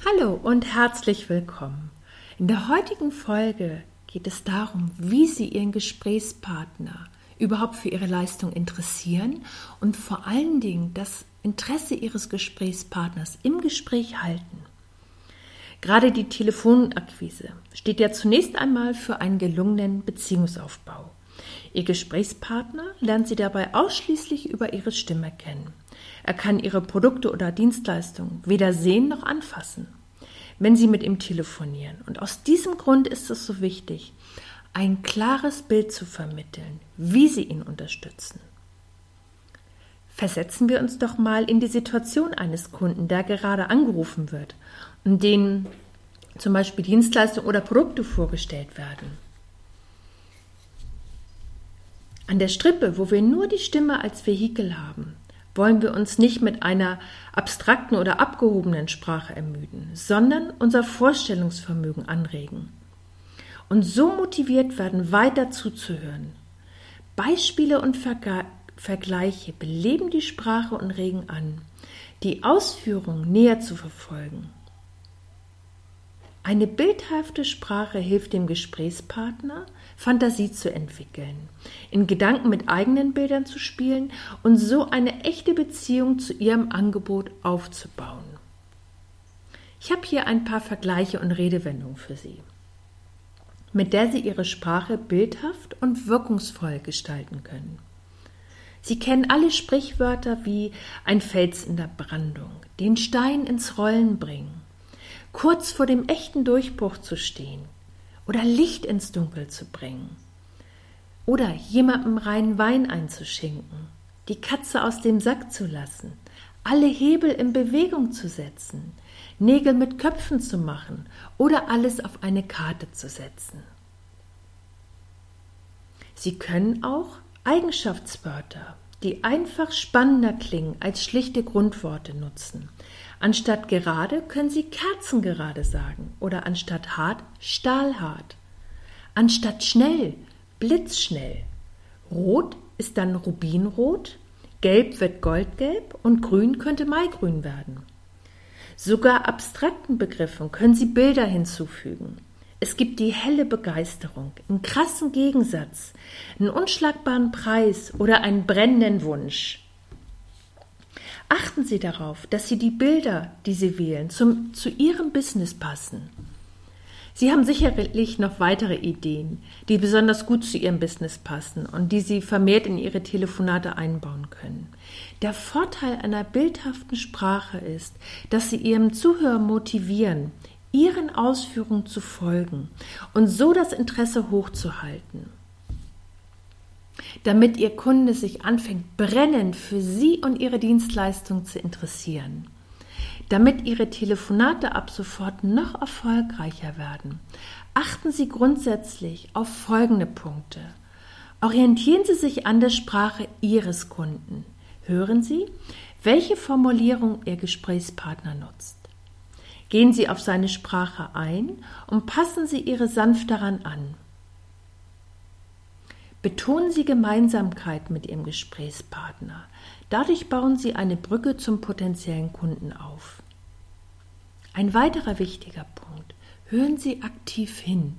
Hallo und herzlich willkommen. In der heutigen Folge geht es darum, wie Sie Ihren Gesprächspartner überhaupt für Ihre Leistung interessieren und vor allen Dingen das Interesse Ihres Gesprächspartners im Gespräch halten. Gerade die Telefonakquise steht ja zunächst einmal für einen gelungenen Beziehungsaufbau. Ihr Gesprächspartner lernt Sie dabei ausschließlich über Ihre Stimme kennen. Er kann Ihre Produkte oder Dienstleistungen weder sehen noch anfassen wenn Sie mit ihm telefonieren. Und aus diesem Grund ist es so wichtig, ein klares Bild zu vermitteln, wie Sie ihn unterstützen. Versetzen wir uns doch mal in die Situation eines Kunden, der gerade angerufen wird und denen zum Beispiel Dienstleistungen oder Produkte vorgestellt werden. An der Strippe, wo wir nur die Stimme als Vehikel haben, wollen wir uns nicht mit einer abstrakten oder abgehobenen Sprache ermüden, sondern unser Vorstellungsvermögen anregen und so motiviert werden, weiter zuzuhören. Beispiele und Verge Vergleiche beleben die Sprache und regen an, die Ausführung näher zu verfolgen. Eine bildhafte Sprache hilft dem Gesprächspartner, Fantasie zu entwickeln, in Gedanken mit eigenen Bildern zu spielen und so eine echte Beziehung zu ihrem Angebot aufzubauen. Ich habe hier ein paar Vergleiche und Redewendungen für Sie, mit der Sie Ihre Sprache bildhaft und wirkungsvoll gestalten können. Sie kennen alle Sprichwörter wie ein Fels in der Brandung, den Stein ins Rollen bringen, kurz vor dem echten Durchbruch zu stehen oder Licht ins Dunkel zu bringen oder jemandem reinen Wein einzuschinken, die Katze aus dem Sack zu lassen, alle Hebel in Bewegung zu setzen, Nägel mit Köpfen zu machen oder alles auf eine Karte zu setzen. Sie können auch Eigenschaftswörter, die einfach spannender klingen als schlichte Grundworte nutzen, Anstatt gerade können Sie kerzengerade sagen oder anstatt hart stahlhart. Anstatt schnell blitzschnell. Rot ist dann Rubinrot, gelb wird goldgelb und grün könnte Maigrün werden. Sogar abstrakten Begriffen können Sie Bilder hinzufügen. Es gibt die helle Begeisterung, einen krassen Gegensatz, einen unschlagbaren Preis oder einen brennenden Wunsch. Achten Sie darauf, dass Sie die Bilder, die Sie wählen, zum, zu Ihrem Business passen. Sie haben sicherlich noch weitere Ideen, die besonders gut zu Ihrem Business passen und die Sie vermehrt in Ihre Telefonate einbauen können. Der Vorteil einer bildhaften Sprache ist, dass Sie Ihrem Zuhörer motivieren, Ihren Ausführungen zu folgen und so das Interesse hochzuhalten damit Ihr Kunde sich anfängt, brennend für Sie und Ihre Dienstleistung zu interessieren. Damit Ihre Telefonate ab sofort noch erfolgreicher werden, achten Sie grundsätzlich auf folgende Punkte. Orientieren Sie sich an der Sprache Ihres Kunden. Hören Sie, welche Formulierung Ihr Gesprächspartner nutzt. Gehen Sie auf seine Sprache ein und passen Sie Ihre sanft daran an. Betonen Sie Gemeinsamkeit mit Ihrem Gesprächspartner. Dadurch bauen Sie eine Brücke zum potenziellen Kunden auf. Ein weiterer wichtiger Punkt. Hören Sie aktiv hin.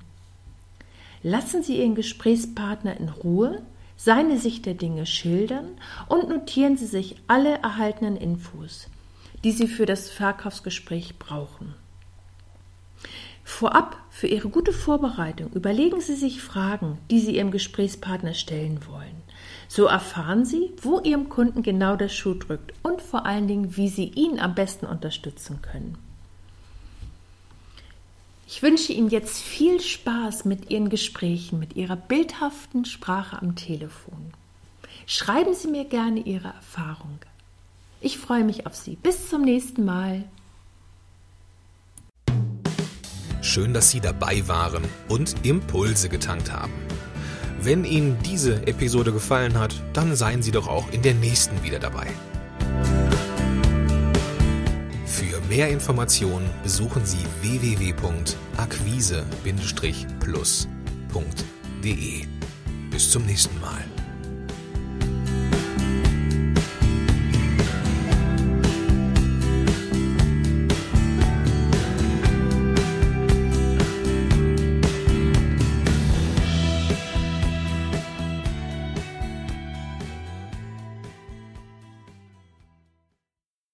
Lassen Sie Ihren Gesprächspartner in Ruhe, seine Sicht der Dinge schildern und notieren Sie sich alle erhaltenen Infos, die Sie für das Verkaufsgespräch brauchen. Vorab für Ihre gute Vorbereitung überlegen Sie sich Fragen, die Sie Ihrem Gesprächspartner stellen wollen. So erfahren Sie, wo Ihrem Kunden genau der Schuh drückt und vor allen Dingen, wie Sie ihn am besten unterstützen können. Ich wünsche Ihnen jetzt viel Spaß mit Ihren Gesprächen, mit Ihrer bildhaften Sprache am Telefon. Schreiben Sie mir gerne Ihre Erfahrung. Ich freue mich auf Sie. Bis zum nächsten Mal. Schön, dass Sie dabei waren und Impulse getankt haben. Wenn Ihnen diese Episode gefallen hat, dann seien Sie doch auch in der nächsten wieder dabei. Für mehr Informationen besuchen Sie www.akquise-plus.de. Bis zum nächsten Mal.